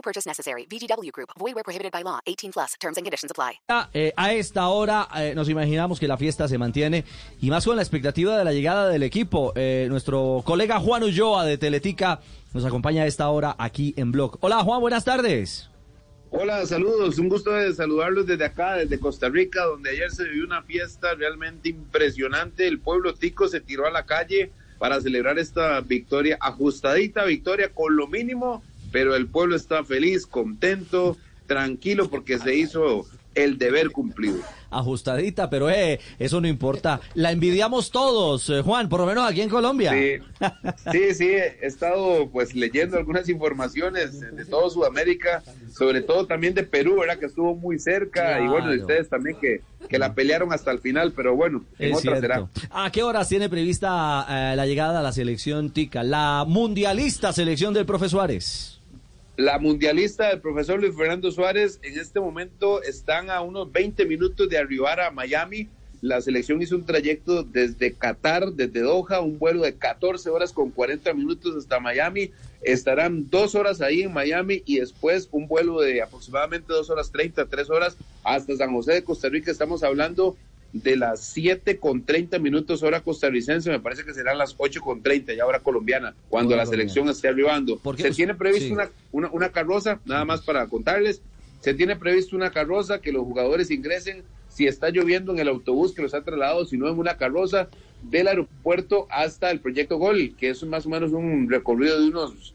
No purchase necessary. VGW Group. Void where prohibited by law. 18 plus. Terms and conditions apply. Eh, a esta hora eh, nos imaginamos que la fiesta se mantiene y más con la expectativa de la llegada del equipo. Eh, nuestro colega Juan Ulloa de Teletica nos acompaña a esta hora aquí en Blog. Hola Juan, buenas tardes. Hola, saludos. Un gusto de saludarlos desde acá, desde Costa Rica, donde ayer se vivió una fiesta realmente impresionante. El pueblo tico se tiró a la calle para celebrar esta victoria, ajustadita victoria con lo mínimo, pero el pueblo está feliz, contento, tranquilo porque se hizo el deber cumplido. Ajustadita, pero eh, eso no importa. La envidiamos todos, eh, Juan, por lo menos aquí en Colombia. Sí, sí, sí, he estado pues leyendo algunas informaciones de todo Sudamérica, sobre todo también de Perú, ¿verdad? Que estuvo muy cerca y bueno, de ustedes también que, que la pelearon hasta el final, pero bueno, en Es otra será. ¿A qué horas tiene prevista eh, la llegada a la selección tica? La mundialista selección del profesor Suárez. La mundialista del profesor Luis Fernando Suárez en este momento están a unos 20 minutos de arribar a Miami. La selección hizo un trayecto desde Qatar, desde Doha, un vuelo de 14 horas con 40 minutos hasta Miami. Estarán dos horas ahí en Miami y después un vuelo de aproximadamente dos horas 30, tres horas hasta San José de Costa Rica. Estamos hablando de las 7 con 30 minutos hora costarricense, me parece que serán las 8 con 30 ya hora colombiana, cuando la selección esté arribando. Porque Se us- tiene previsto sí. una, una, una carroza, nada más para contarles, se tiene previsto una carroza que los jugadores ingresen, si está lloviendo en el autobús que los ha trasladado, si no en una carroza del aeropuerto hasta el Proyecto Gol, que es más o menos un recorrido de unos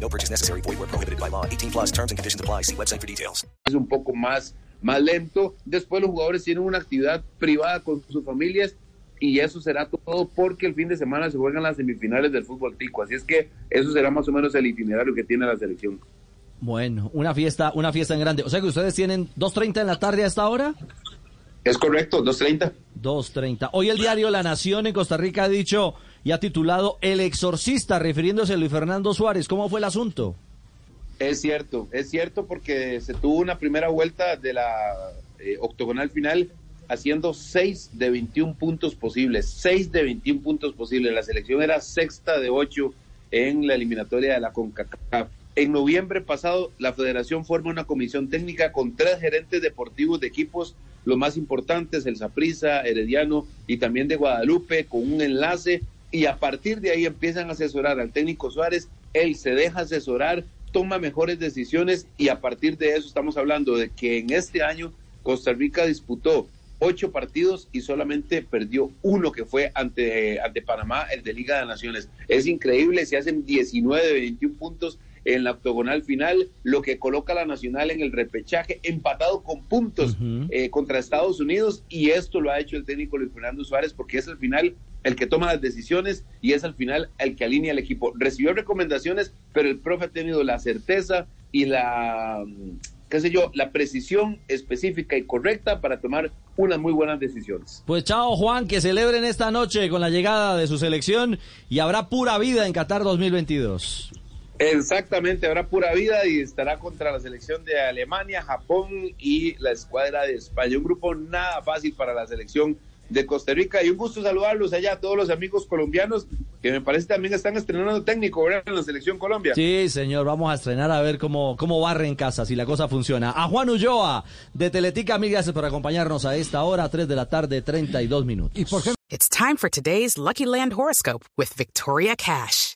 No purchase necessary. Void where prohibited by law. 18 plus terms and conditions apply. See website for details. es un poco más, más lento. Después los jugadores tienen una actividad privada con sus familias y eso será todo porque el fin de semana se juegan las semifinales del fútbol tico. Así es que eso será más o menos el itinerario que tiene la selección. Bueno, una fiesta, una fiesta en grande. O sea que ustedes tienen 2.30 en la tarde a esta hora. Es correcto, 2.30. 2.30. Hoy el diario La Nación en Costa Rica ha dicho y ha titulado El exorcista, refiriéndose a Luis Fernando Suárez. ¿Cómo fue el asunto? Es cierto, es cierto porque se tuvo una primera vuelta de la eh, octogonal final haciendo 6 de 21 puntos posibles, 6 de 21 puntos posibles. La selección era sexta de 8 en la eliminatoria de la CONCACAF. En noviembre pasado, la federación forma una comisión técnica con tres gerentes deportivos de equipos, los más importantes, el Saprissa, Herediano y también de Guadalupe, con un enlace. Y a partir de ahí empiezan a asesorar al técnico Suárez. Él se deja asesorar, toma mejores decisiones y a partir de eso estamos hablando de que en este año Costa Rica disputó ocho partidos y solamente perdió uno que fue ante, ante Panamá, el de Liga de Naciones. Es increíble, se hacen 19 de 21 puntos en la octogonal final, lo que coloca a la Nacional en el repechaje, empatado con puntos eh, contra Estados Unidos, y esto lo ha hecho el técnico Luis Fernando Suárez, porque es al final el que toma las decisiones y es al final el que alinea el equipo. Recibió recomendaciones, pero el profe ha tenido la certeza y la, mm, qué sé yo, la precisión específica y correcta para tomar unas muy buenas decisiones. Pues chao Juan, que celebren esta noche con la llegada de su selección y habrá pura vida en Qatar 2022. Exactamente, habrá pura vida y estará contra la selección de Alemania, Japón y la escuadra de España. Un grupo nada fácil para la selección de Costa Rica y un gusto saludarlos allá a todos los amigos colombianos que me parece también están estrenando técnico ¿verdad? en la selección Colombia. Sí, señor, vamos a estrenar a ver cómo, cómo barre en casa, si la cosa funciona. A Juan Ulloa, de Teletica, mil gracias por acompañarnos a esta hora, 3 de la tarde, 32 minutos. It's time for today's Lucky Land horoscope with Victoria Cash.